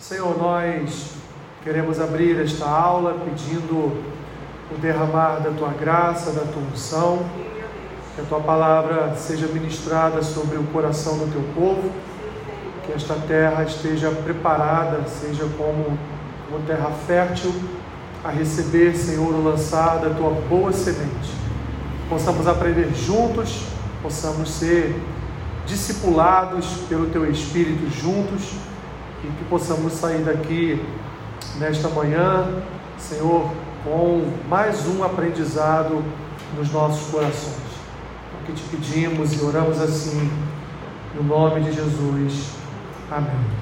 Senhor, nós queremos abrir esta aula pedindo o derramar da tua graça, da tua unção, que a tua palavra seja ministrada sobre o coração do teu povo, que esta terra esteja preparada, seja como uma terra fértil a receber, Senhor, o lançar da tua boa semente. Possamos aprender juntos, possamos ser discipulados pelo teu Espírito juntos e que possamos sair daqui nesta manhã, Senhor, com mais um aprendizado nos nossos corações. É o que te pedimos e oramos assim, no nome de Jesus. Amém.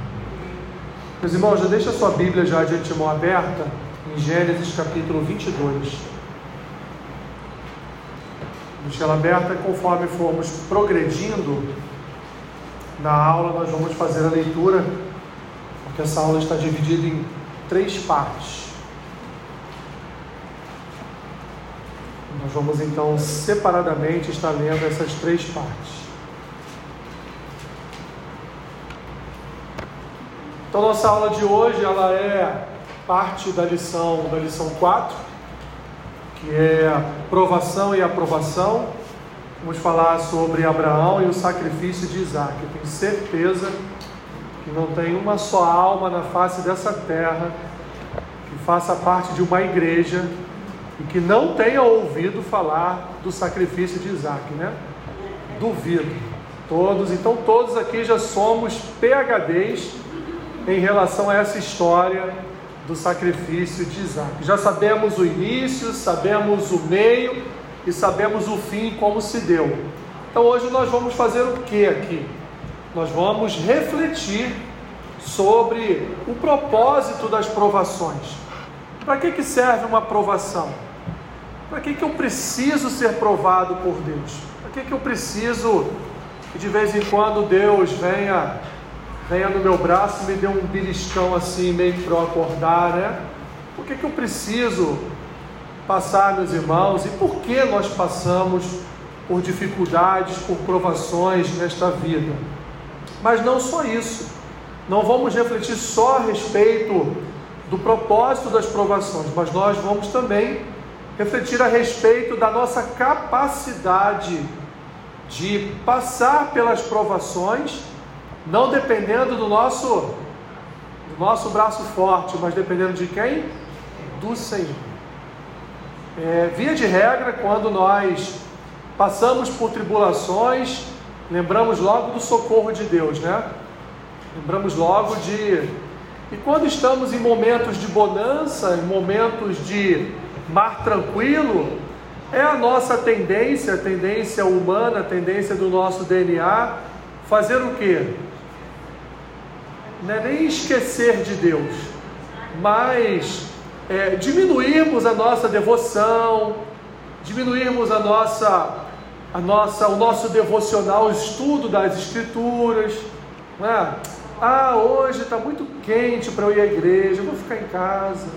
Meus irmãos, já deixa a sua Bíblia já de antemão aberta em Gênesis capítulo 22. Deixa ela aberta conforme formos progredindo na aula, nós vamos fazer a leitura que essa aula está dividida em três partes. Nós vamos então separadamente estar lendo essas três partes. Então nossa aula de hoje ela é parte da lição da lição 4, que é provação e aprovação. Vamos falar sobre Abraão e o sacrifício de Isaac. Eu tenho certeza que não tem uma só alma na face dessa terra que faça parte de uma igreja e que não tenha ouvido falar do sacrifício de Isaac, né? Duvido. Todos, então todos aqui já somos PHDs em relação a essa história do sacrifício de Isaac. Já sabemos o início, sabemos o meio e sabemos o fim como se deu. Então hoje nós vamos fazer o que aqui? Nós vamos refletir sobre o propósito das provações. Para que, que serve uma provação? Para que, que eu preciso ser provado por Deus? Para que, que eu preciso que de vez em quando Deus venha, venha no meu braço e me dê um beliscão assim, meio para eu acordar, né? Por que, que eu preciso passar, meus irmãos? E por que nós passamos por dificuldades, por provações nesta vida? Mas não só isso. Não vamos refletir só a respeito do propósito das provações, mas nós vamos também refletir a respeito da nossa capacidade de passar pelas provações, não dependendo do nosso do nosso braço forte, mas dependendo de quem? Do Senhor. É, via de regra, quando nós passamos por tribulações, lembramos logo do socorro de Deus, né? Lembramos logo de. E quando estamos em momentos de bonança, em momentos de mar tranquilo, é a nossa tendência, a tendência humana, a tendência do nosso DNA, fazer o quê? Não é nem esquecer de Deus, mas é, diminuirmos a nossa devoção, diminuirmos a nossa a nossa, o nosso devocional, o estudo das Escrituras. É? Ah, hoje está muito quente para eu ir à igreja, eu vou ficar em casa.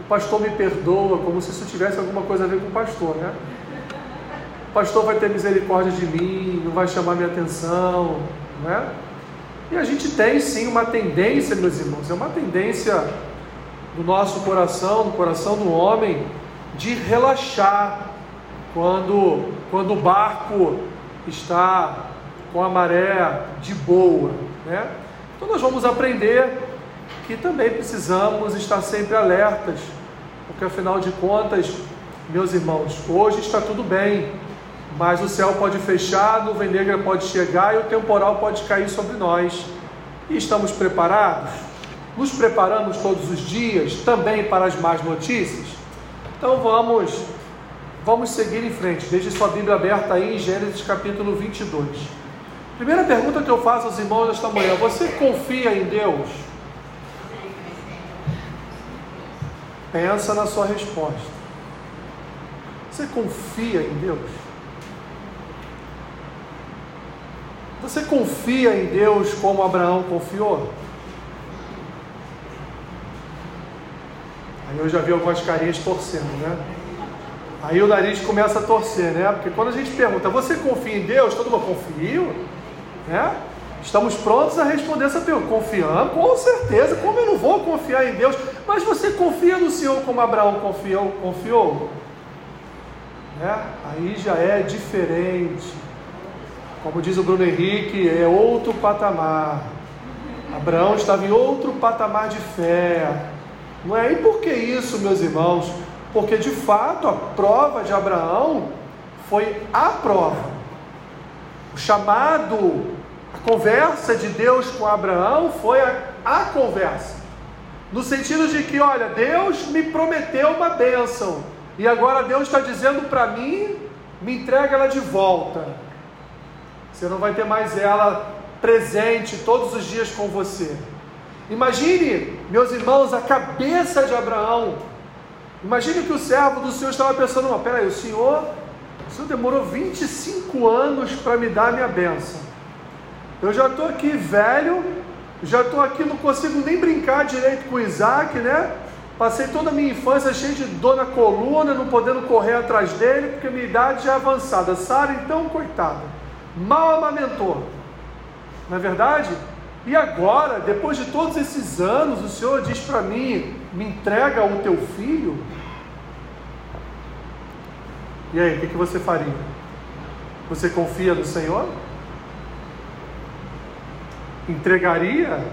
O pastor me perdoa, como se isso tivesse alguma coisa a ver com o pastor, né? O pastor vai ter misericórdia de mim, não vai chamar minha atenção, né? E a gente tem sim uma tendência, meus irmãos, é uma tendência no nosso coração, no coração do homem, de relaxar quando quando o barco está com a maré de boa, né? Então nós vamos aprender que também precisamos estar sempre alertas, porque afinal de contas, meus irmãos, hoje está tudo bem, mas o céu pode fechar, a nuvem negra pode chegar e o temporal pode cair sobre nós. E estamos preparados? Nos preparamos todos os dias também para as más notícias? Então vamos Vamos seguir em frente. Deixe sua Bíblia aberta aí em Gênesis capítulo 22. Primeira pergunta que eu faço aos irmãos esta manhã: Você confia em Deus? Pensa na sua resposta. Você confia em Deus? Você confia em Deus como Abraão confiou? Aí eu já vi algumas carinhas torcendo, né? Aí o nariz começa a torcer, né? Porque quando a gente pergunta, você confia em Deus? Todo mundo confia, né? Estamos prontos a responder essa pergunta. Confiando? Com certeza. Como eu não vou confiar em Deus? Mas você confia no Senhor como Abraão confiou? confiou? É, aí já é diferente. Como diz o Bruno Henrique, é outro patamar. Abraão estava em outro patamar de fé. Não é? E por que isso, meus irmãos? Porque de fato a prova de Abraão foi a prova. O chamado, a conversa de Deus com Abraão foi a, a conversa. No sentido de que, olha, Deus me prometeu uma bênção. E agora Deus está dizendo para mim, me entrega ela de volta. Você não vai ter mais ela presente todos os dias com você. Imagine, meus irmãos, a cabeça de Abraão. Imagine que o servo do Senhor estava pensando: não, peraí, o Senhor, o Senhor demorou 25 anos para me dar a minha bênção. Eu já estou aqui velho, já estou aqui, não consigo nem brincar direito com Isaac, né? Passei toda a minha infância cheio de dor na coluna, não podendo correr atrás dele, porque minha idade já é avançada. Sara, então, coitada, mal amamentou. Não é verdade? E agora, depois de todos esses anos, o Senhor diz para mim: me entrega o teu filho. E aí, o que, você faria? Você confia no Senhor? Entregaria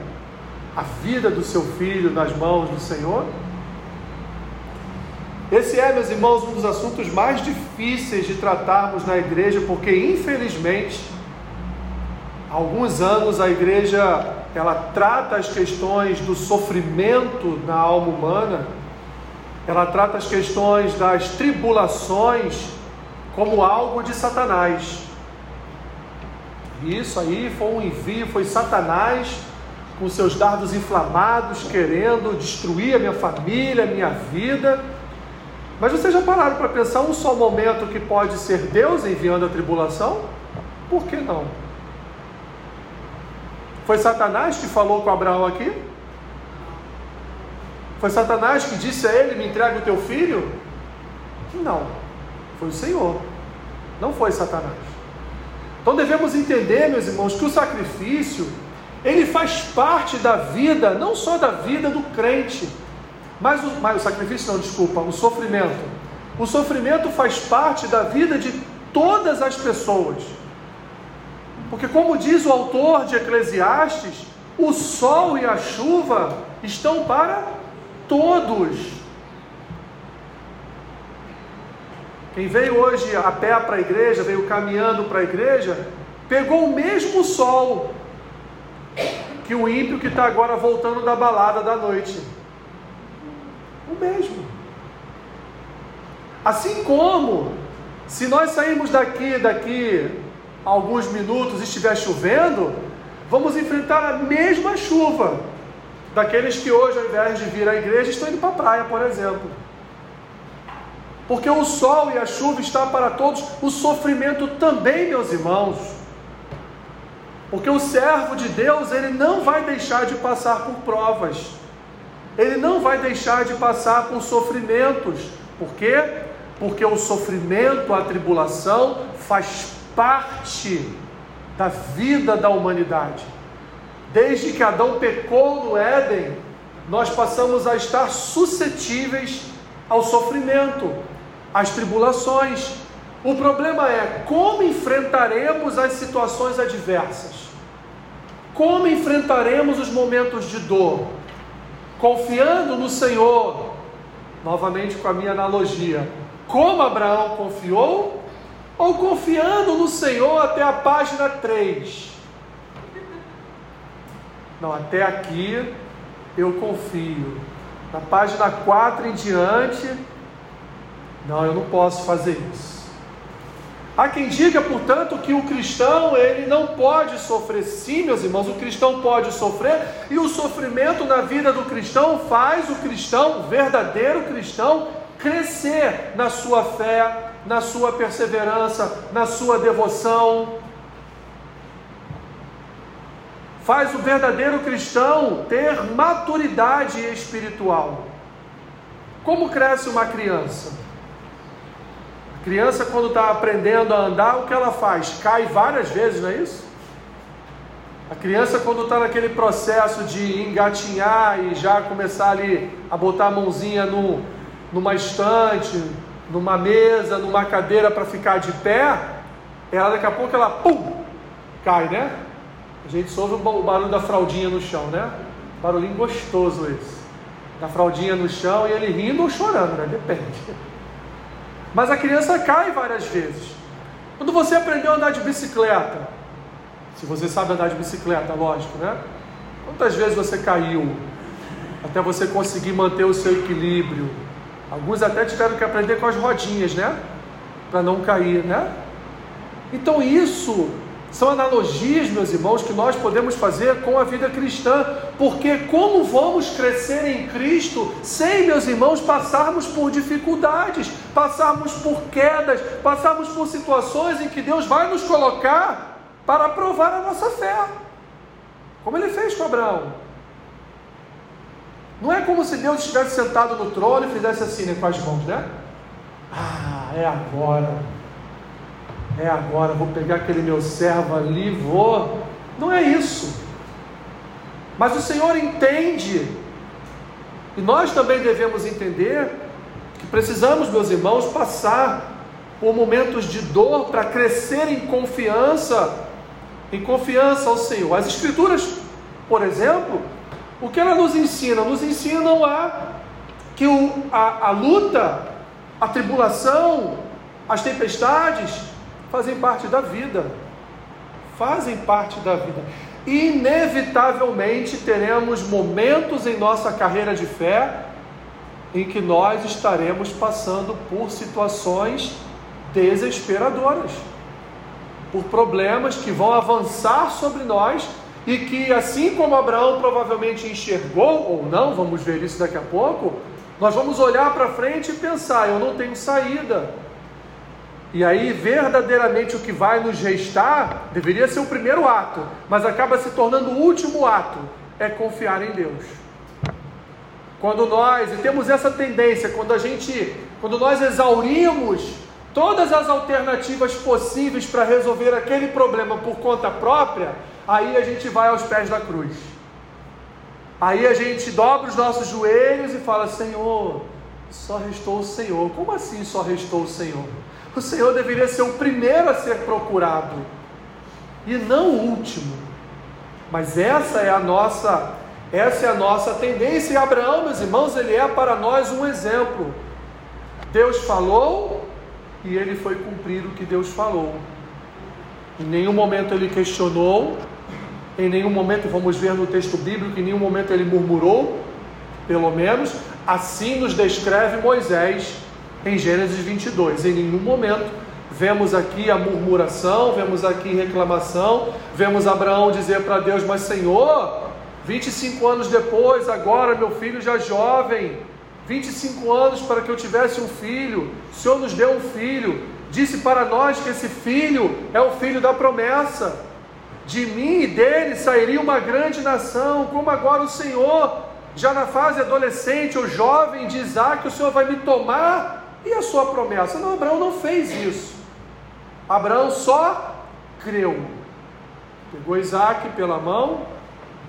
a vida do seu filho nas mãos do Senhor? Esse é, meus irmãos, um dos assuntos mais difíceis de tratarmos na igreja, porque infelizmente, há alguns anos a igreja ela trata as questões do sofrimento na alma humana, ela trata as questões das tribulações como algo de Satanás. Isso aí foi um envio, foi Satanás com seus dardos inflamados, querendo destruir a minha família, a minha vida mas vocês já pararam para pensar um só momento que pode ser Deus enviando a tribulação? Por que não? Foi Satanás que falou com Abraão aqui? Foi Satanás que disse a ele: Me entrega o teu filho? Não, foi o Senhor, não foi Satanás. Então devemos entender, meus irmãos, que o sacrifício ele faz parte da vida, não só da vida do crente, mas o, mas o sacrifício não, desculpa, o sofrimento. O sofrimento faz parte da vida de todas as pessoas. Porque, como diz o autor de Eclesiastes, o sol e a chuva estão para todos. Quem veio hoje a pé para a igreja, veio caminhando para a igreja, pegou o mesmo sol que o ímpio que está agora voltando da balada da noite o mesmo. Assim como, se nós sairmos daqui, daqui alguns minutos estiver chovendo, vamos enfrentar a mesma chuva daqueles que hoje, ao invés de vir à igreja, estão indo para a praia, por exemplo. Porque o sol e a chuva estão para todos, o sofrimento também, meus irmãos. Porque o servo de Deus, ele não vai deixar de passar por provas ele não vai deixar de passar por sofrimentos. Por quê? Porque o sofrimento, a tribulação, faz parte da vida da humanidade. Desde que Adão pecou no Éden, nós passamos a estar suscetíveis ao sofrimento, às tribulações. O problema é como enfrentaremos as situações adversas, como enfrentaremos os momentos de dor, confiando no Senhor, novamente com a minha analogia, como Abraão confiou, ou confiando no Senhor até a página 3. Não, até aqui eu confio. Na página 4 em diante, não, eu não posso fazer isso. Há quem diga, portanto, que o cristão ele não pode sofrer. Sim, meus irmãos, o cristão pode sofrer e o sofrimento na vida do cristão faz o cristão, o verdadeiro cristão, crescer na sua fé, na sua perseverança, na sua devoção. Faz o verdadeiro cristão ter maturidade espiritual. Como cresce uma criança? Criança, quando está aprendendo a andar, o que ela faz? Cai várias vezes, não é isso? A criança, quando está naquele processo de engatinhar e já começar ali a botar a mãozinha no, numa estante, numa mesa, numa cadeira para ficar de pé, ela daqui a pouco ela pum, cai, né? A gente ouve o barulho da fraldinha no chão, né? Barulhinho gostoso esse. Da fraldinha no chão e ele rindo ou chorando, né? Depende. Mas a criança cai várias vezes. Quando você aprendeu a andar de bicicleta, se você sabe andar de bicicleta, lógico, né? Quantas vezes você caiu até você conseguir manter o seu equilíbrio? Alguns até tiveram que aprender com as rodinhas, né? Para não cair, né? Então isso são analogias, meus irmãos, que nós podemos fazer com a vida cristã, porque como vamos crescer em Cristo sem, meus irmãos, passarmos por dificuldades, passarmos por quedas, passarmos por situações em que Deus vai nos colocar para provar a nossa fé, como ele fez com Abraão. Não é como se Deus estivesse sentado no trono e fizesse assim né, com as mãos, né? Ah, é agora é agora, vou pegar aquele meu servo ali, vou. Não é isso. Mas o Senhor entende, e nós também devemos entender, que precisamos, meus irmãos, passar por momentos de dor para crescer em confiança, em confiança ao Senhor. As Escrituras, por exemplo, o que ela nos ensina? Nos ensinam a que o, a, a luta, a tribulação, as tempestades, fazem parte da vida. Fazem parte da vida. Inevitavelmente teremos momentos em nossa carreira de fé em que nós estaremos passando por situações desesperadoras, por problemas que vão avançar sobre nós e que, assim como Abraão provavelmente enxergou ou não, vamos ver isso daqui a pouco, nós vamos olhar para frente e pensar: eu não tenho saída e aí, verdadeiramente, o que vai nos restar deveria ser o primeiro ato, mas acaba se tornando o último ato: é confiar em Deus. Quando nós, e temos essa tendência, quando a gente, quando nós exaurimos todas as alternativas possíveis para resolver aquele problema por conta própria, aí a gente vai aos pés da cruz. Aí a gente dobra os nossos joelhos e fala: Senhor, só restou o Senhor. Como assim só restou o Senhor? o Senhor deveria ser o primeiro a ser procurado e não o último. Mas essa é a nossa, essa é a nossa tendência. E Abraão, meus irmãos, ele é para nós um exemplo. Deus falou e ele foi cumprir o que Deus falou. Em nenhum momento ele questionou, em nenhum momento, vamos ver no texto bíblico, em nenhum momento ele murmurou, pelo menos assim nos descreve Moisés em Gênesis 22. Em nenhum momento vemos aqui a murmuração, vemos aqui reclamação, vemos Abraão dizer para Deus: Mas Senhor, 25 anos depois, agora meu filho já jovem, 25 anos para que eu tivesse um filho, o Senhor nos deu um filho, disse para nós que esse filho é o filho da promessa. De mim e dele sairia uma grande nação, como agora o Senhor, já na fase adolescente ou jovem de Isaac, o Senhor vai me tomar e a sua promessa? Não, Abraão não fez isso. Abraão só creu. Pegou Isaac pela mão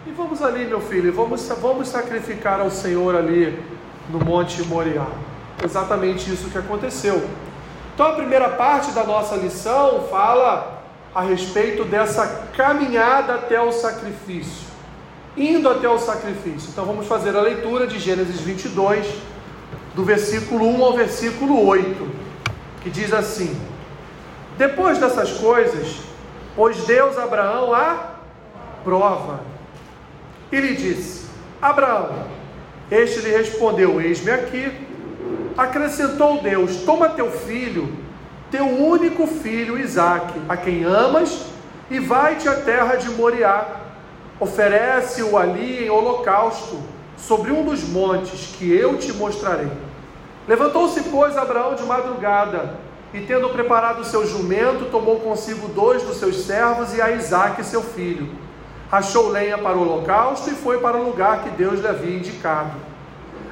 e vamos ali, meu filho, vamos, vamos sacrificar ao Senhor ali no Monte Moriá. Exatamente isso que aconteceu. Então a primeira parte da nossa lição fala a respeito dessa caminhada até o sacrifício. Indo até o sacrifício. Então vamos fazer a leitura de Gênesis 22, do versículo 1 ao versículo 8, que diz assim: Depois dessas coisas, pôs Deus Abraão à prova e lhe disse: Abraão, este lhe respondeu: Eis-me aqui. Acrescentou Deus: Toma teu filho, teu único filho Isaque, a quem amas, e vai-te à terra de Moriá. Oferece-o ali em holocausto sobre um dos montes que eu te mostrarei. Levantou-se, pois, Abraão de madrugada, e tendo preparado seu jumento, tomou consigo dois dos seus servos e a Isaque, seu filho. Achou lenha para o holocausto e foi para o lugar que Deus lhe havia indicado.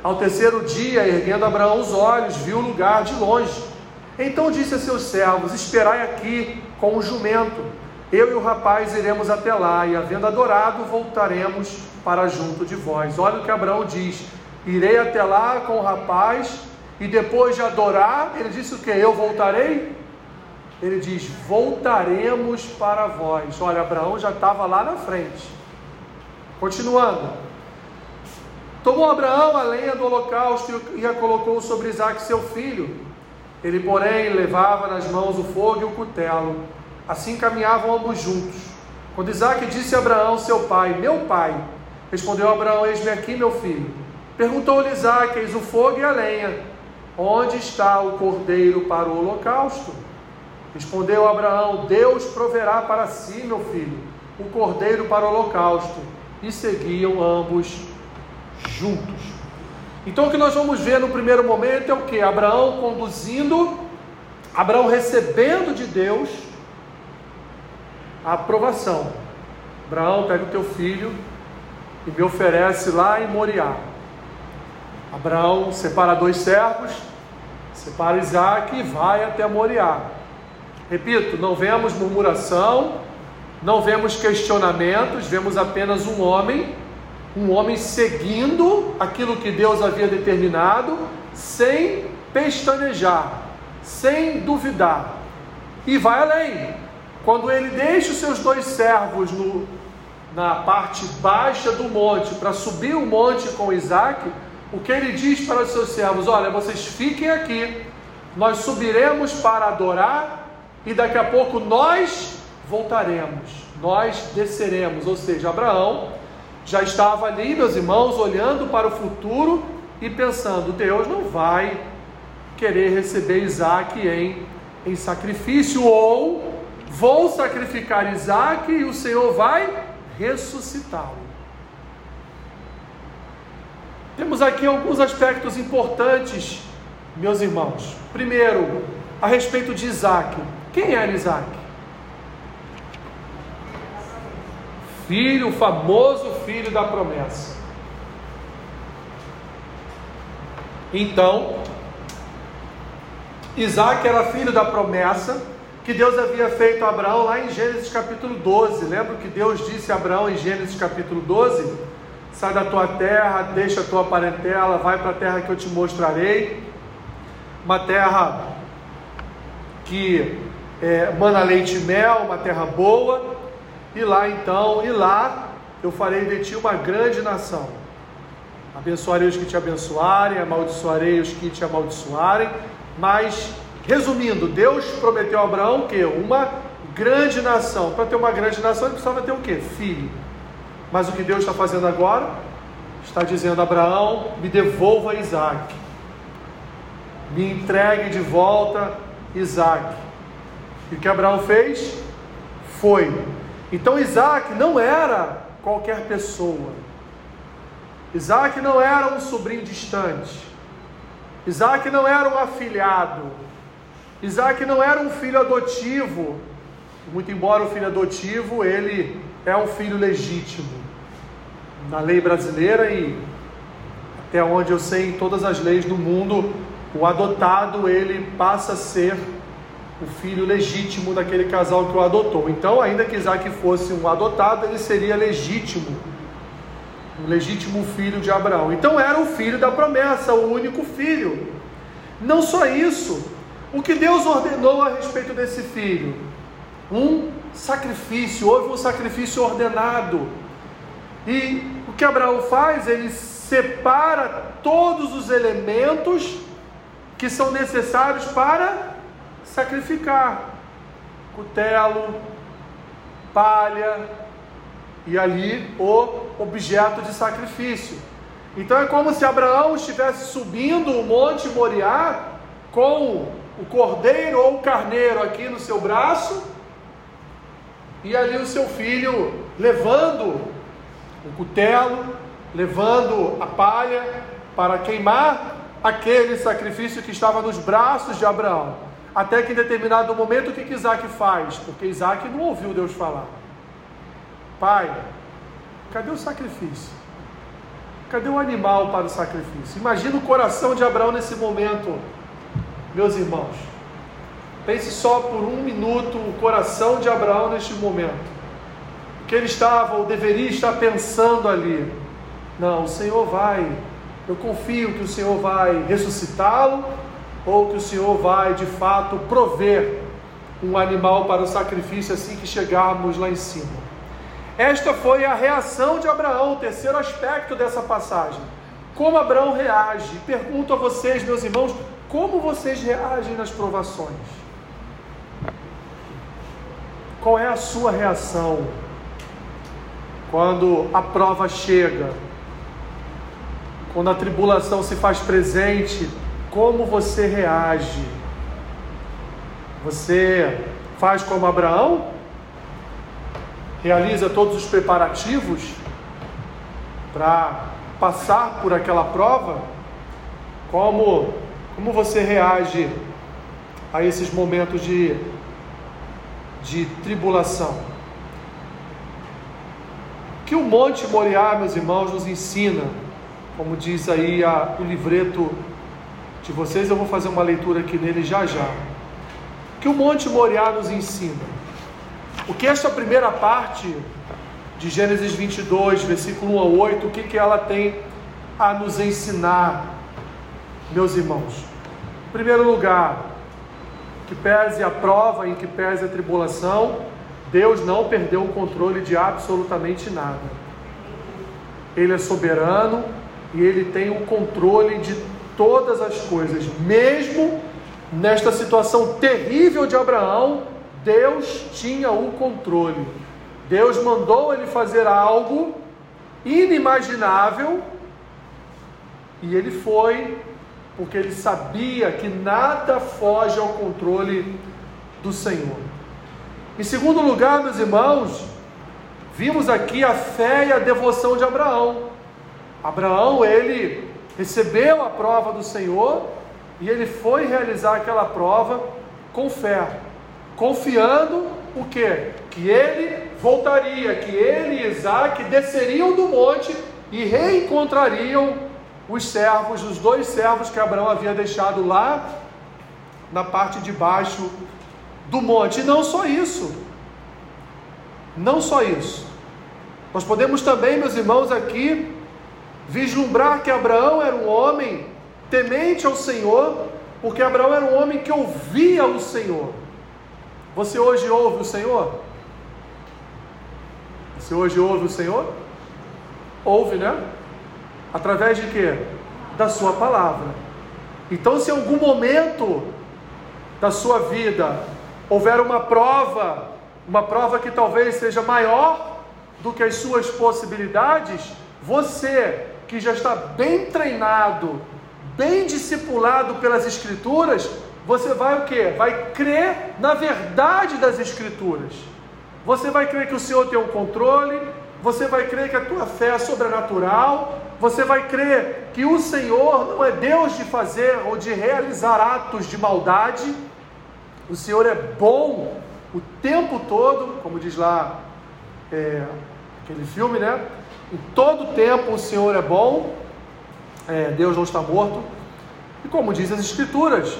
Ao terceiro dia, erguendo Abraão os olhos, viu o lugar de longe. Então disse a seus servos: Esperai aqui com o jumento. eu e o rapaz iremos até lá, e havendo adorado, voltaremos para junto de vós. Olha o que Abraão diz: Irei até lá com o rapaz, e depois de adorar, ele disse o que? Eu voltarei? Ele diz: Voltaremos para vós. Olha, Abraão já estava lá na frente. Continuando. Tomou Abraão a lenha do holocausto e a colocou sobre Isaac, seu filho. Ele, porém, levava nas mãos o fogo e o cutelo. Assim caminhavam ambos juntos. Quando Isaac disse a Abraão, seu pai, Meu pai, respondeu Abraão: Eis-me aqui, meu filho. Perguntou-lhe Isaac: Eis o fogo e a lenha. Onde está o cordeiro para o holocausto? Respondeu Abraão: Deus proverá para si, meu filho, o cordeiro para o holocausto. E seguiam ambos juntos. Então o que nós vamos ver no primeiro momento é o que? Abraão conduzindo, Abraão recebendo de Deus a aprovação. Abraão, pega o teu filho e me oferece lá em Moriá. Abraão separa dois servos, separa Isaac e vai até Moriá. Repito, não vemos murmuração, não vemos questionamentos, vemos apenas um homem, um homem seguindo aquilo que Deus havia determinado, sem pestanejar, sem duvidar. E vai além. Quando ele deixa os seus dois servos no, na parte baixa do monte para subir o monte com Isaac, o que ele diz para os seus servos: Olha, vocês fiquem aqui, nós subiremos para adorar e daqui a pouco nós voltaremos, nós desceremos. Ou seja, Abraão já estava ali, meus irmãos, olhando para o futuro e pensando: Deus não vai querer receber Isaac em, em sacrifício ou Vou sacrificar Isaac e o Senhor vai ressuscitá-lo. Temos aqui alguns aspectos importantes, meus irmãos. Primeiro, a respeito de Isaac. Quem era Isaac? Filho, o famoso filho da promessa. Então, Isaac era filho da promessa que Deus havia feito a Abraão lá em Gênesis capítulo 12. Lembra que Deus disse a Abraão em Gênesis capítulo 12? Sai da tua terra, deixa a tua parentela, vai para a terra que eu te mostrarei. Uma terra que é, mana leite e mel, uma terra boa. E lá então, e lá eu farei de ti uma grande nação. Abençoarei os que te abençoarem, amaldiçoarei os que te amaldiçoarem, mas Resumindo, Deus prometeu a Abraão que uma grande nação. Para ter uma grande nação, ele precisava ter o quê? Filho. Mas o que Deus está fazendo agora? Está dizendo a Abraão: me devolva Isaac. Me entregue de volta Isaac. E o que Abraão fez? Foi. Então Isaac não era qualquer pessoa. Isaac não era um sobrinho distante. Isaac não era um afilhado. Isaac não era um filho adotivo, muito embora o filho adotivo, ele é um filho legítimo. Na lei brasileira e até onde eu sei, em todas as leis do mundo, o adotado ele passa a ser o filho legítimo daquele casal que o adotou. Então, ainda que Isaac fosse um adotado, ele seria legítimo, o legítimo filho de Abraão. Então, era o filho da promessa, o único filho. Não só isso, o que Deus ordenou a respeito desse filho? Um sacrifício, houve um sacrifício ordenado. E o que Abraão faz? Ele separa todos os elementos que são necessários para sacrificar: cutelo, palha e ali o objeto de sacrifício. Então é como se Abraão estivesse subindo o monte Moriá com o cordeiro ou o carneiro aqui no seu braço, e ali o seu filho levando o cutelo, levando a palha para queimar aquele sacrifício que estava nos braços de Abraão. Até que em determinado momento o que, que Isaac faz? Porque Isaac não ouviu Deus falar. Pai, cadê o sacrifício? Cadê o animal para o sacrifício? Imagina o coração de Abraão nesse momento meus irmãos, Pense só por um minuto o coração de Abraão neste momento. O que ele estava ou deveria estar pensando ali. Não, o Senhor vai. Eu confio que o Senhor vai ressuscitá-lo ou que o Senhor vai de fato prover um animal para o sacrifício assim que chegarmos lá em cima. Esta foi a reação de Abraão, o terceiro aspecto dessa passagem. Como Abraão reage? Pergunto a vocês, meus irmãos, como vocês reagem nas provações? Qual é a sua reação quando a prova chega? Quando a tribulação se faz presente, como você reage? Você faz como Abraão? Realiza todos os preparativos para passar por aquela prova? Como, como você reage a esses momentos de de tribulação. Que o Monte Moriá, meus irmãos, nos ensina, como diz aí a, o livreto de vocês, eu vou fazer uma leitura aqui nele já já. Que o Monte Moriá nos ensina. O que esta primeira parte de Gênesis 22, versículo 1 a 8, o que, que ela tem a nos ensinar, meus irmãos? Em primeiro lugar, que pese a prova, em que pese a tribulação, Deus não perdeu o controle de absolutamente nada. Ele é soberano e ele tem o controle de todas as coisas, mesmo nesta situação terrível de Abraão, Deus tinha o controle. Deus mandou ele fazer algo inimaginável e ele foi porque ele sabia que nada foge ao controle do Senhor. Em segundo lugar, meus irmãos, vimos aqui a fé e a devoção de Abraão. Abraão, ele recebeu a prova do Senhor e ele foi realizar aquela prova com fé, confiando o que? Que ele voltaria, que ele e Isaac desceriam do monte e reencontrariam os servos, os dois servos que Abraão havia deixado lá na parte de baixo do monte. E não só isso. Não só isso. Nós podemos também, meus irmãos, aqui vislumbrar que Abraão era um homem temente ao Senhor, porque Abraão era um homem que ouvia o Senhor. Você hoje ouve o Senhor? Você hoje ouve o Senhor? Ouve, né? Através de quê? Da sua palavra. Então, se em algum momento da sua vida houver uma prova, uma prova que talvez seja maior do que as suas possibilidades, você que já está bem treinado, bem discipulado pelas escrituras, você vai o que? Vai crer na verdade das escrituras. Você vai crer que o Senhor tem o controle, você vai crer que a tua fé é sobrenatural, você vai crer que o Senhor não é Deus de fazer ou de realizar atos de maldade, o Senhor é bom o tempo todo, como diz lá é, aquele filme, né? Em todo tempo o Senhor é bom, é, Deus não está morto, e como diz as Escrituras,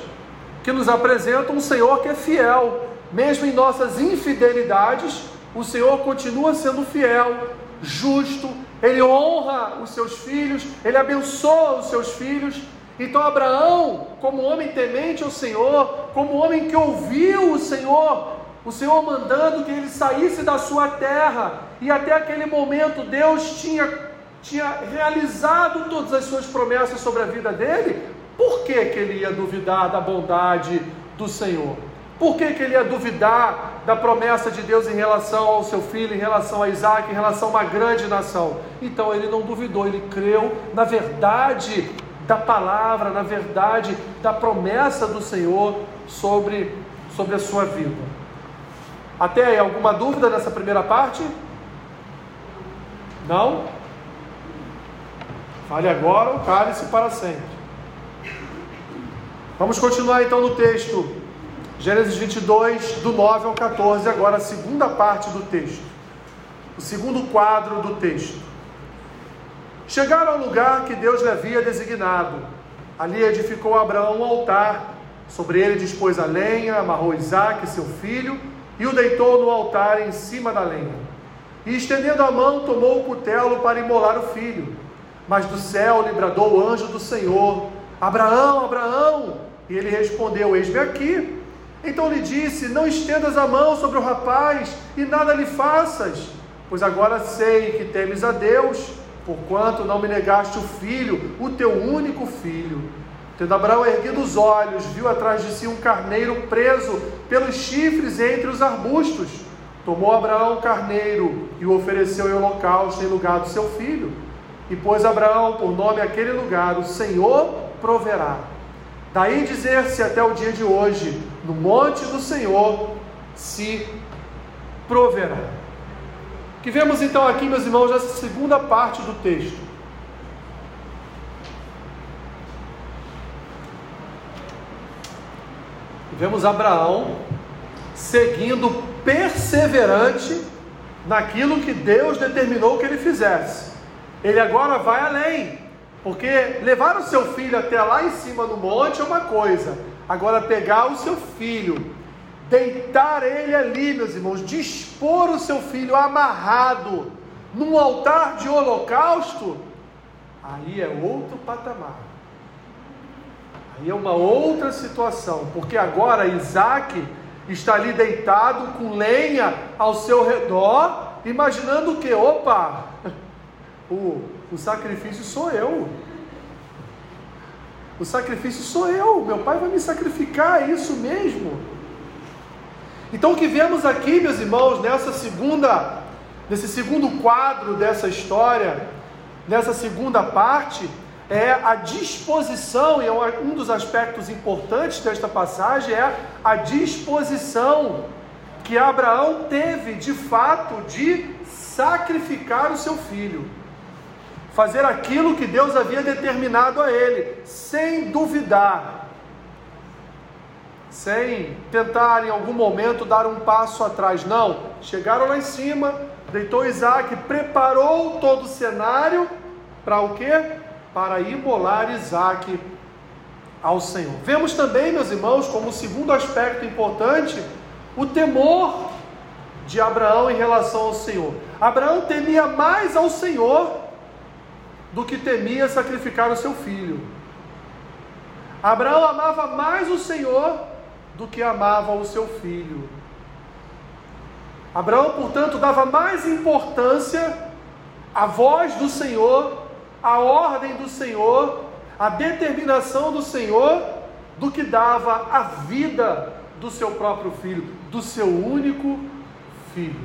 que nos apresentam um Senhor que é fiel, mesmo em nossas infidelidades, o Senhor continua sendo fiel, justo, ele honra os seus filhos, ele abençoa os seus filhos. Então, Abraão, como homem temente ao Senhor, como homem que ouviu o Senhor, o Senhor mandando que ele saísse da sua terra, e até aquele momento Deus tinha, tinha realizado todas as suas promessas sobre a vida dele, por que, que ele ia duvidar da bondade do Senhor? Por que, que ele ia duvidar da promessa de Deus em relação ao seu filho, em relação a Isaac, em relação a uma grande nação? Então ele não duvidou, ele creu na verdade da palavra, na verdade da promessa do Senhor sobre, sobre a sua vida. Até aí, alguma dúvida nessa primeira parte? Não? Fale agora ou cale-se para sempre. Vamos continuar então no texto Gênesis 22, do 9 ao 14, agora a segunda parte do texto, o segundo quadro do texto. Chegaram ao lugar que Deus lhe havia designado. Ali edificou Abraão um altar Sobre ele dispôs a lenha, amarrou Isaac, seu filho, e o deitou no altar em cima da lenha. E estendendo a mão, tomou o cutelo para imolar o filho. Mas do céu lhe bradou o anjo do Senhor: Abraão, Abraão! E ele respondeu: Eis-me aqui. Então lhe disse: Não estendas a mão sobre o rapaz e nada lhe faças, pois agora sei que temes a Deus, porquanto não me negaste o filho, o teu único filho. Tendo Abraão erguido os olhos, viu atrás de si um carneiro preso pelos chifres entre os arbustos. Tomou Abraão o carneiro e o ofereceu em holocausto em lugar do seu filho. E pôs Abraão por nome aquele lugar: O Senhor proverá. Daí dizer-se até o dia de hoje: No monte do Senhor se proverá. Que vemos então aqui, meus irmãos, essa segunda parte do texto. Vemos Abraão seguindo perseverante naquilo que Deus determinou que ele fizesse. Ele agora vai além, porque levar o seu filho até lá em cima do monte é uma coisa, agora pegar o seu filho, deitar ele ali, meus irmãos, dispor o seu filho amarrado num altar de holocausto, aí é outro patamar. Aí é uma outra situação, porque agora Isaac está ali deitado com lenha ao seu redor, imaginando que, opa, o, o sacrifício sou eu. O sacrifício sou eu, meu pai vai me sacrificar, é isso mesmo. Então o que vemos aqui, meus irmãos, nessa segunda, nesse segundo quadro dessa história, nessa segunda parte, é a disposição, e é um dos aspectos importantes desta passagem, é a disposição que Abraão teve de fato de sacrificar o seu filho, fazer aquilo que Deus havia determinado a ele, sem duvidar, sem tentar em algum momento dar um passo atrás. Não, chegaram lá em cima, deitou Isaac, preparou todo o cenário para o quê? Para imolar Isaac ao Senhor. Vemos também, meus irmãos, como segundo aspecto importante, o temor de Abraão em relação ao Senhor. Abraão temia mais ao Senhor do que temia sacrificar o seu filho. Abraão amava mais o Senhor do que amava o seu filho. Abraão, portanto, dava mais importância à voz do Senhor a ordem do Senhor, a determinação do Senhor, do que dava a vida do seu próprio filho, do seu único filho.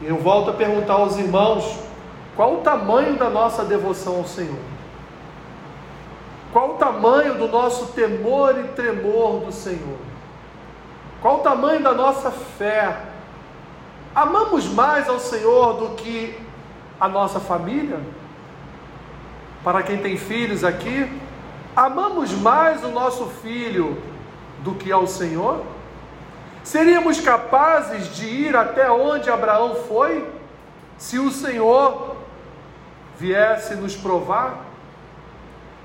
E eu volto a perguntar aos irmãos: qual o tamanho da nossa devoção ao Senhor? Qual o tamanho do nosso temor e tremor do Senhor? Qual o tamanho da nossa fé? Amamos mais ao Senhor do que a nossa família? Para quem tem filhos aqui, amamos mais o nosso filho do que ao Senhor? Seríamos capazes de ir até onde Abraão foi, se o Senhor viesse nos provar?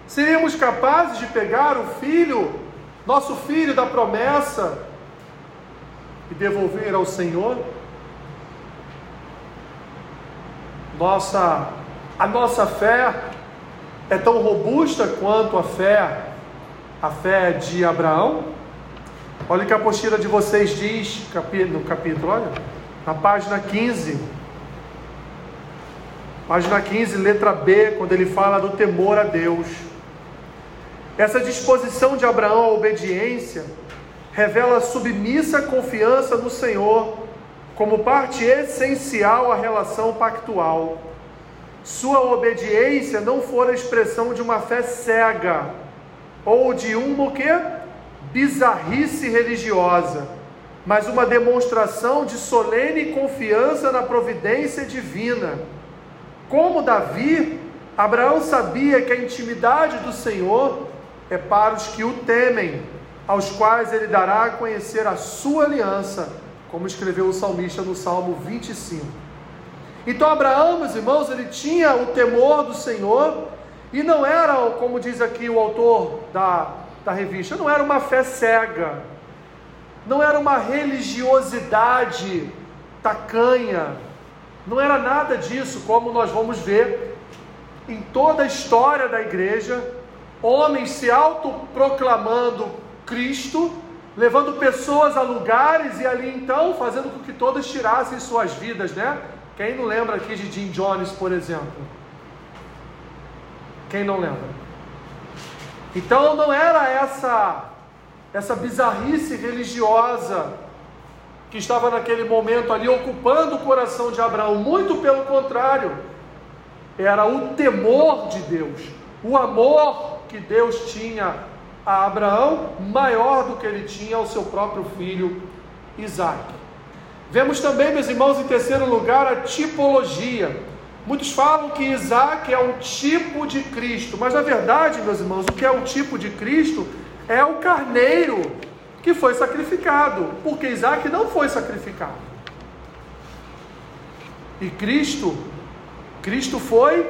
Seríamos capazes de pegar o filho, nosso filho da promessa, e devolver ao Senhor? Nossa, a nossa fé é tão robusta quanto a fé, a fé de Abraão? Olha o que a apostila de vocês diz no capítulo, olha, na página 15. Página 15, letra B, quando ele fala do temor a Deus. Essa disposição de Abraão à obediência revela submissa confiança no Senhor como parte essencial à relação pactual sua obediência não for a expressão de uma fé cega ou de uma o quê? bizarrice religiosa, mas uma demonstração de solene confiança na providência divina. Como Davi, Abraão sabia que a intimidade do Senhor é para os que o temem, aos quais ele dará a conhecer a sua aliança, como escreveu o salmista no Salmo 25. Então Abraão, meus irmãos, ele tinha o temor do Senhor e não era, como diz aqui o autor da, da revista. Não era uma fé cega, não era uma religiosidade tacanha, não era nada disso, como nós vamos ver em toda a história da igreja, homens se autoproclamando Cristo, levando pessoas a lugares e ali então fazendo com que todos tirassem suas vidas, né? Quem não lembra aqui de Jim Jones, por exemplo? Quem não lembra? Então não era essa essa bizarrice religiosa que estava naquele momento ali ocupando o coração de Abraão, muito pelo contrário, era o temor de Deus, o amor que Deus tinha a Abraão, maior do que ele tinha ao seu próprio filho Isaac. Vemos também, meus irmãos, em terceiro lugar, a tipologia. Muitos falam que Isaac é um tipo de Cristo, mas na verdade, meus irmãos, o que é o tipo de Cristo é o carneiro que foi sacrificado, porque Isaac não foi sacrificado. E Cristo, Cristo foi,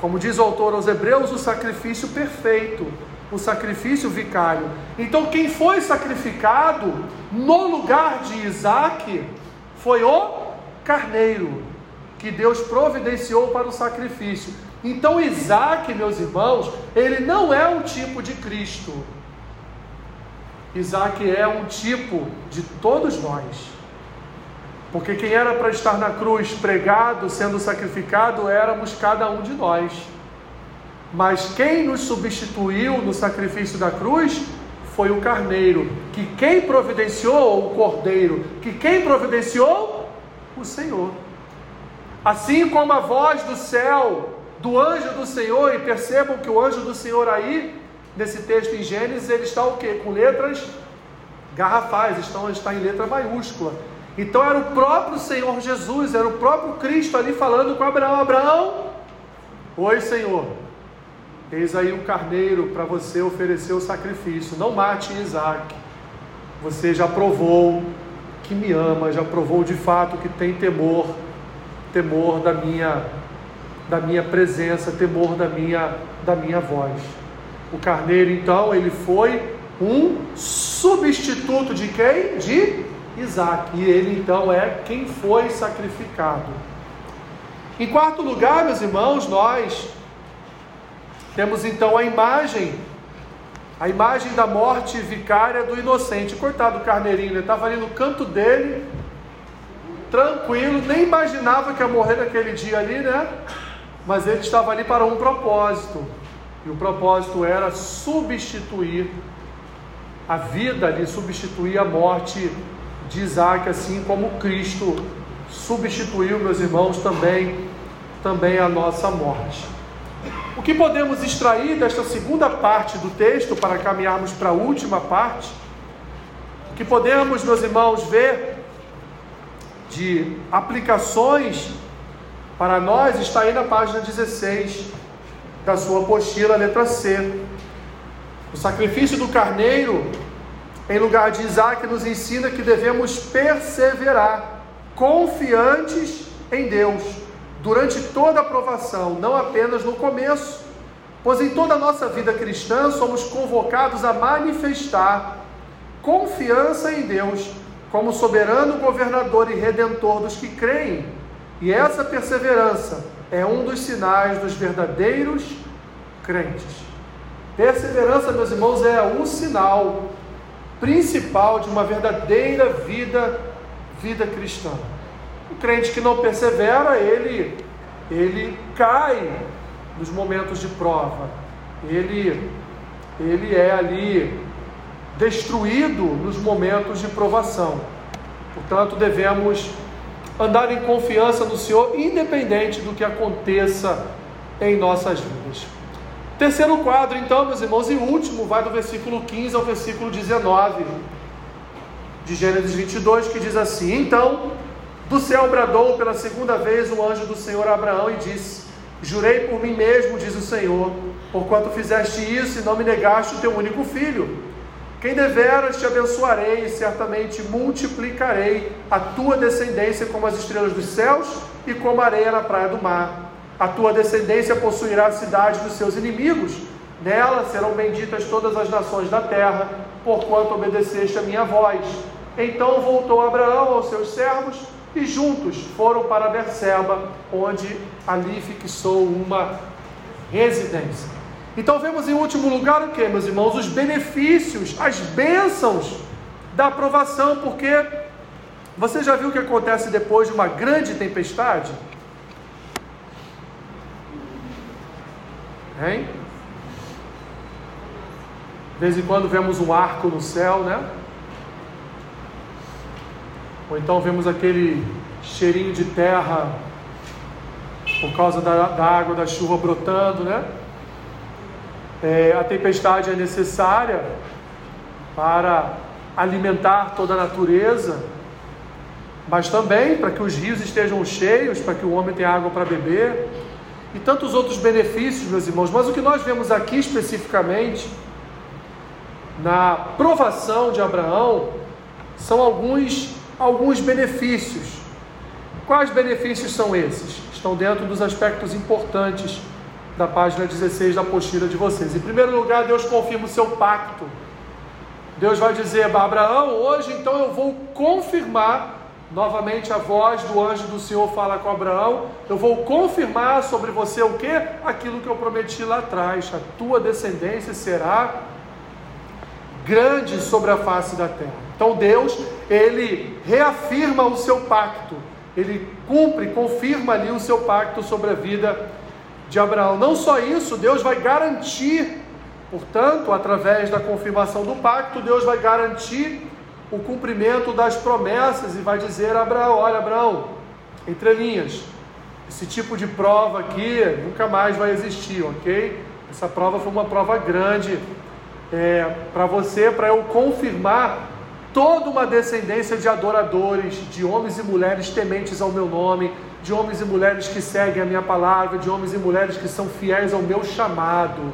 como diz o autor aos Hebreus, o sacrifício perfeito, o sacrifício vicário. Então, quem foi sacrificado no lugar de Isaac foi o carneiro, que Deus providenciou para o sacrifício. Então, Isaac, meus irmãos, ele não é um tipo de Cristo. Isaac é um tipo de todos nós. Porque quem era para estar na cruz pregado, sendo sacrificado, éramos cada um de nós. Mas quem nos substituiu no sacrifício da cruz foi o carneiro. Que quem providenciou o cordeiro? Que quem providenciou? O Senhor. Assim como a voz do céu, do anjo do Senhor, e percebam que o anjo do Senhor aí nesse texto em Gênesis, ele está o quê? Com letras garrafais, estão, está em letra maiúscula. Então era o próprio Senhor Jesus, era o próprio Cristo ali falando com Abraão: Abraão, oi Senhor, eis aí um carneiro para você oferecer o sacrifício, não mate Isaac. Você já provou que me ama, já provou de fato que tem temor, temor da minha da minha presença, temor da minha da minha voz. O carneiro, então, ele foi um substituto de quem? De Isaac. E ele, então, é quem foi sacrificado. Em quarto lugar, meus irmãos, nós temos então a imagem, a imagem da morte vicária do inocente. Coitado do carneirinho, ele estava ali no canto dele, tranquilo, nem imaginava que ia morrer naquele dia ali, né? Mas ele estava ali para um propósito. E o propósito era substituir a vida ali, substituir a morte de Isaac, assim como Cristo substituiu, meus irmãos, também, também a nossa morte. O que podemos extrair desta segunda parte do texto para caminharmos para a última parte? O que podemos, meus irmãos, ver de aplicações para nós está aí na página 16 da sua apostila, letra C. O sacrifício do carneiro, em lugar de Isaac, nos ensina que devemos perseverar, confiantes em Deus, durante toda a provação, não apenas no começo, pois em toda a nossa vida cristã somos convocados a manifestar confiança em Deus como soberano governador e redentor dos que creem. E essa perseverança é um dos sinais dos verdadeiros crentes. Perseverança, meus irmãos, é um sinal principal de uma verdadeira vida, vida cristã. Crente que não persevera, ele, ele cai nos momentos de prova. Ele, ele é ali destruído nos momentos de provação. Portanto, devemos andar em confiança no Senhor, independente do que aconteça em nossas vidas. Terceiro quadro, então, meus irmãos, e último, vai do versículo 15 ao versículo 19 de Gênesis 22, que diz assim: Então, do céu bradou pela segunda vez o anjo do Senhor a Abraão e disse: Jurei por mim mesmo, diz o Senhor, porquanto fizeste isso e não me negaste o teu único filho. Quem deveras te abençoarei e certamente multiplicarei a tua descendência como as estrelas dos céus e como a areia na praia do mar. A tua descendência possuirá a cidade dos seus inimigos, Nela serão benditas todas as nações da terra, porquanto obedeceste a minha voz. Então voltou Abraão aos seus servos e juntos foram para Berseba, onde ali fixou uma residência. Então vemos em último lugar o que, meus irmãos? Os benefícios, as bênçãos da aprovação, porque você já viu o que acontece depois de uma grande tempestade? Hein? De vez em quando vemos um arco no céu, né? Ou então vemos aquele cheirinho de terra por causa da, da água da chuva brotando, né? É, a tempestade é necessária para alimentar toda a natureza, mas também para que os rios estejam cheios, para que o homem tenha água para beber e tantos outros benefícios, meus irmãos. Mas o que nós vemos aqui especificamente na provação de Abraão são alguns, alguns benefícios. Quais benefícios são esses? Estão dentro dos aspectos importantes da página 16 da apostila de vocês. Em primeiro lugar, Deus confirma o seu pacto. Deus vai dizer para Abraão: hoje então eu vou confirmar. Novamente a voz do anjo do Senhor fala com Abraão: Eu vou confirmar sobre você o que? Aquilo que eu prometi lá atrás. A tua descendência será grande sobre a face da terra. Então Deus, ele reafirma o seu pacto, ele cumpre, confirma ali o seu pacto sobre a vida de Abraão. Não só isso, Deus vai garantir, portanto, através da confirmação do pacto, Deus vai garantir o cumprimento das promessas e vai dizer a Abraão: Olha, Abraão, entre linhas, esse tipo de prova aqui nunca mais vai existir, ok? Essa prova foi uma prova grande é, para você, para eu confirmar toda uma descendência de adoradores, de homens e mulheres tementes ao meu nome, de homens e mulheres que seguem a minha palavra, de homens e mulheres que são fiéis ao meu chamado.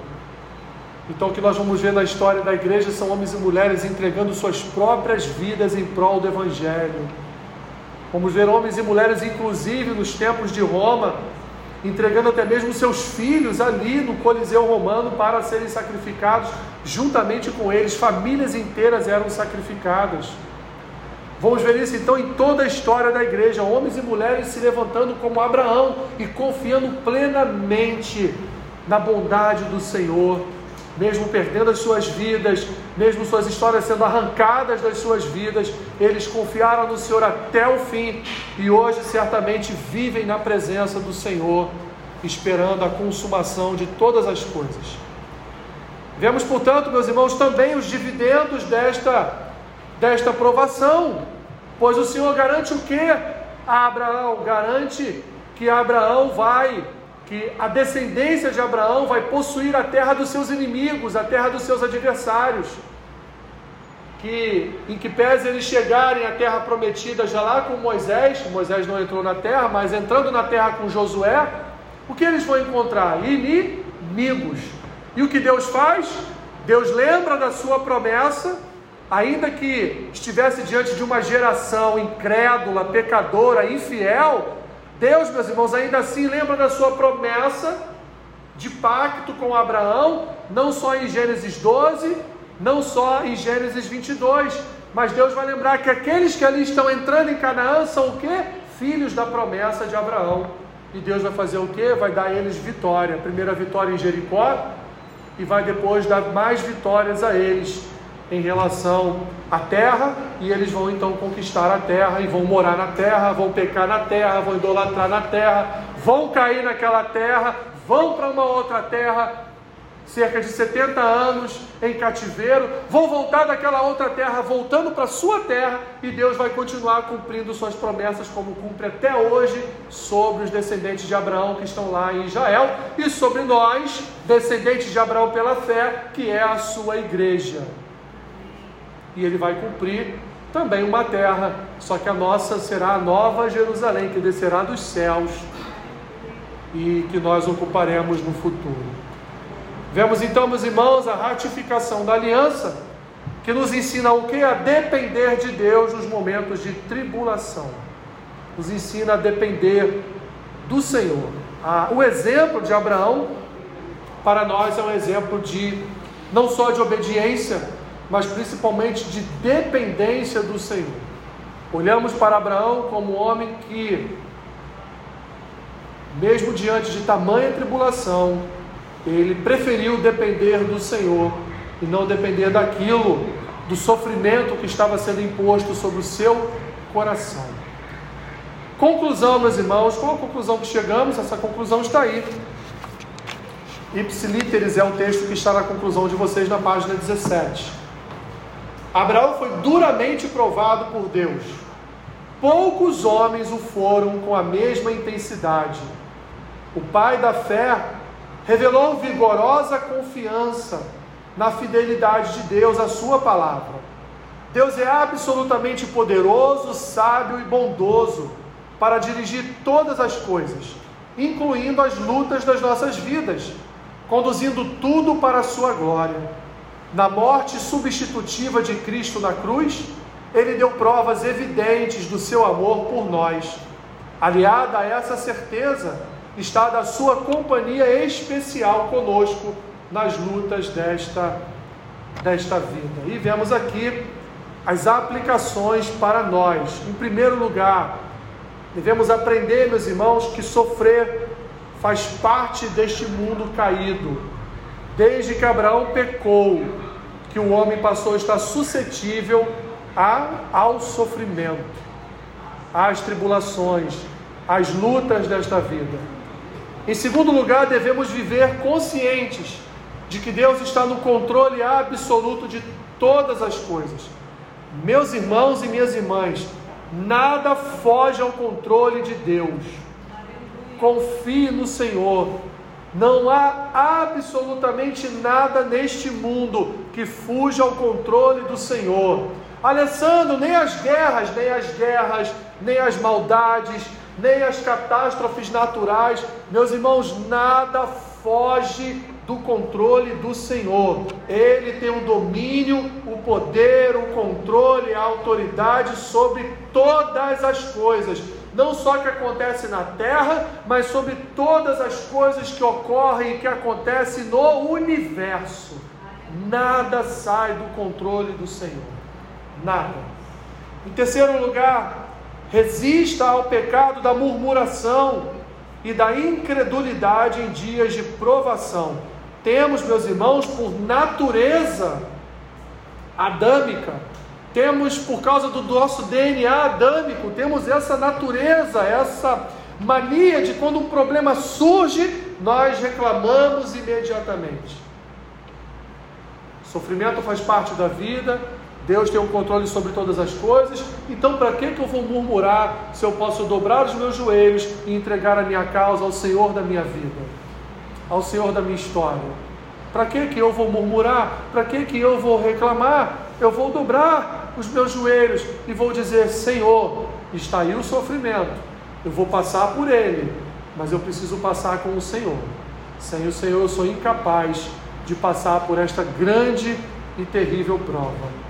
Então, o que nós vamos ver na história da igreja são homens e mulheres entregando suas próprias vidas em prol do Evangelho. Vamos ver homens e mulheres, inclusive nos tempos de Roma, entregando até mesmo seus filhos ali no Coliseu Romano para serem sacrificados juntamente com eles. Famílias inteiras eram sacrificadas. Vamos ver isso então em toda a história da igreja: homens e mulheres se levantando como Abraão e confiando plenamente na bondade do Senhor, mesmo perdendo as suas vidas, mesmo suas histórias sendo arrancadas das suas vidas, eles confiaram no Senhor até o fim e hoje certamente vivem na presença do Senhor, esperando a consumação de todas as coisas. Vemos, portanto, meus irmãos, também os dividendos desta, desta aprovação, pois o Senhor garante o que Abraão? Garante que Abraão vai que a descendência de Abraão vai possuir a terra dos seus inimigos, a terra dos seus adversários. Que em que pese eles chegarem à terra prometida já lá com Moisés, Moisés não entrou na terra, mas entrando na terra com Josué, o que eles vão encontrar? Inimigos. E o que Deus faz? Deus lembra da sua promessa, ainda que estivesse diante de uma geração incrédula, pecadora, infiel, Deus, meus irmãos, ainda assim lembra da sua promessa de pacto com Abraão, não só em Gênesis 12, não só em Gênesis 22, mas Deus vai lembrar que aqueles que ali estão entrando em Canaã são o que? Filhos da promessa de Abraão. E Deus vai fazer o que? Vai dar a eles vitória. Primeira vitória em Jericó, e vai depois dar mais vitórias a eles em relação à terra, e eles vão então conquistar a terra e vão morar na terra, vão pecar na terra, vão idolatrar na terra, vão cair naquela terra, vão para uma outra terra, cerca de 70 anos em cativeiro, vão voltar daquela outra terra, voltando para sua terra, e Deus vai continuar cumprindo suas promessas, como cumpre até hoje, sobre os descendentes de Abraão que estão lá em Israel, e sobre nós, descendentes de Abraão pela fé, que é a sua igreja e ele vai cumprir também uma terra, só que a nossa será a nova Jerusalém, que descerá dos céus e que nós ocuparemos no futuro. Vemos então, meus irmãos, a ratificação da aliança, que nos ensina o que? A depender de Deus nos momentos de tribulação. Nos ensina a depender do Senhor. o exemplo de Abraão para nós é um exemplo de não só de obediência, mas principalmente de dependência do Senhor. Olhamos para Abraão como um homem que, mesmo diante de tamanha tribulação, ele preferiu depender do Senhor e não depender daquilo, do sofrimento que estava sendo imposto sobre o seu coração. Conclusão, meus irmãos, qual a conclusão que chegamos? Essa conclusão está aí. Ipsilíteres é o texto que está na conclusão de vocês na página 17. Abraão foi duramente provado por Deus. Poucos homens o foram com a mesma intensidade. O pai da fé revelou vigorosa confiança na fidelidade de Deus à sua palavra. Deus é absolutamente poderoso, sábio e bondoso para dirigir todas as coisas, incluindo as lutas das nossas vidas, conduzindo tudo para a sua glória. Na morte substitutiva de Cristo na cruz, ele deu provas evidentes do seu amor por nós. Aliada a essa certeza, está da sua companhia especial conosco nas lutas desta, desta vida. E vemos aqui as aplicações para nós. Em primeiro lugar, devemos aprender, meus irmãos, que sofrer faz parte deste mundo caído. Desde que Abraão pecou, que o homem passou a estar suscetível a, ao sofrimento, às tribulações, às lutas desta vida. Em segundo lugar, devemos viver conscientes de que Deus está no controle absoluto de todas as coisas. Meus irmãos e minhas irmãs, nada foge ao controle de Deus. Confie no Senhor. Não há absolutamente nada neste mundo que fuja ao controle do Senhor. Alessandro, nem as guerras, nem as guerras, nem as maldades, nem as catástrofes naturais, meus irmãos, nada foge do controle do Senhor. Ele tem o domínio, o poder, o controle, a autoridade sobre todas as coisas. Não só que acontece na terra, mas sobre todas as coisas que ocorrem e que acontecem no universo. Nada sai do controle do Senhor. Nada. Em terceiro lugar, resista ao pecado da murmuração e da incredulidade em dias de provação. Temos, meus irmãos, por natureza adâmica, temos por causa do nosso DNA adâmico, temos essa natureza, essa mania de quando um problema surge, nós reclamamos imediatamente. Sofrimento faz parte da vida, Deus tem o um controle sobre todas as coisas, então para que, que eu vou murmurar se eu posso dobrar os meus joelhos e entregar a minha causa ao Senhor da minha vida? ao Senhor da minha história. Para que que eu vou murmurar? Para que que eu vou reclamar? Eu vou dobrar os meus joelhos e vou dizer: Senhor, está aí o sofrimento. Eu vou passar por ele, mas eu preciso passar com o Senhor. Sem o Senhor eu sou incapaz de passar por esta grande e terrível prova.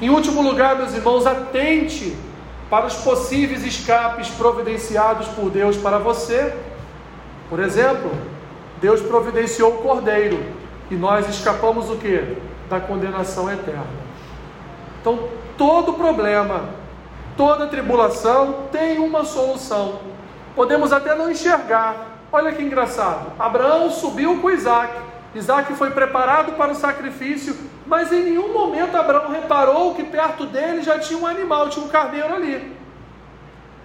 Em último lugar, meus irmãos, atente para os possíveis escapes providenciados por Deus para você. Por exemplo, Deus providenciou o cordeiro e nós escapamos o que? Da condenação eterna. Então, todo problema, toda tribulação tem uma solução. Podemos até não enxergar. Olha que engraçado. Abraão subiu com Isaac. Isaac foi preparado para o sacrifício, mas em nenhum momento Abraão reparou que perto dele já tinha um animal, tinha um carneiro ali.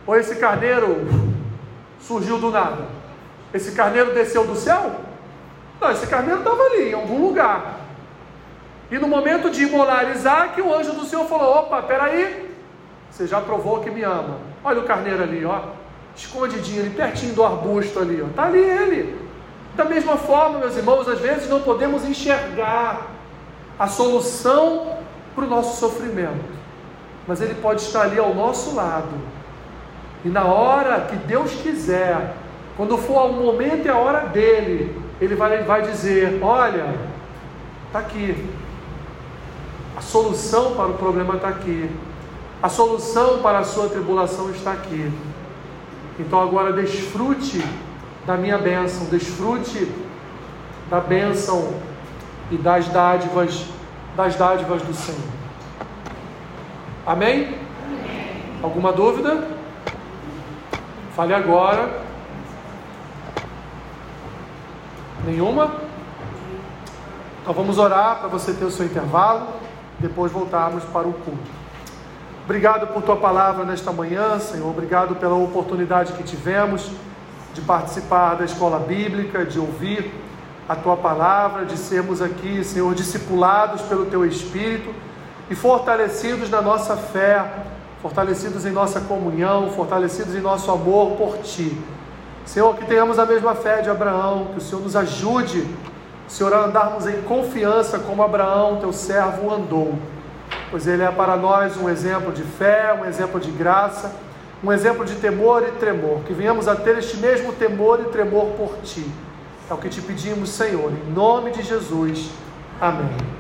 Ou esse carneiro surgiu do nada? Esse carneiro desceu do céu? Não, esse carneiro estava ali, em algum lugar. E no momento de imolar Isaac, o anjo do Senhor falou: opa, peraí, você já provou que me ama. Olha o carneiro ali, ó, escondidinho ali, pertinho do arbusto ali, ó. Está ali ele. Da mesma forma, meus irmãos, às vezes não podemos enxergar a solução para o nosso sofrimento, mas ele pode estar ali ao nosso lado. E na hora que Deus quiser, quando for o momento e a hora dele, ele vai, vai dizer: Olha, está aqui. A solução para o problema está aqui. A solução para a sua tribulação está aqui. Então agora desfrute da minha bênção, desfrute da bênção e das dádivas, das dádivas do Senhor. Amém? Amém. Alguma dúvida? Fale agora. Nenhuma? Então vamos orar para você ter o seu intervalo, depois voltarmos para o culto. Obrigado por tua palavra nesta manhã, Senhor. Obrigado pela oportunidade que tivemos de participar da escola bíblica, de ouvir a tua palavra, de sermos aqui, Senhor, discipulados pelo teu Espírito e fortalecidos na nossa fé, fortalecidos em nossa comunhão, fortalecidos em nosso amor por ti. Senhor, que tenhamos a mesma fé de Abraão, que o Senhor nos ajude, Senhor, andarmos em confiança como Abraão, teu servo, andou pois ele é para nós um exemplo de fé, um exemplo de graça, um exemplo de temor e tremor. Que venhamos a ter este mesmo temor e tremor por ti. É o que te pedimos, Senhor, em nome de Jesus. Amém.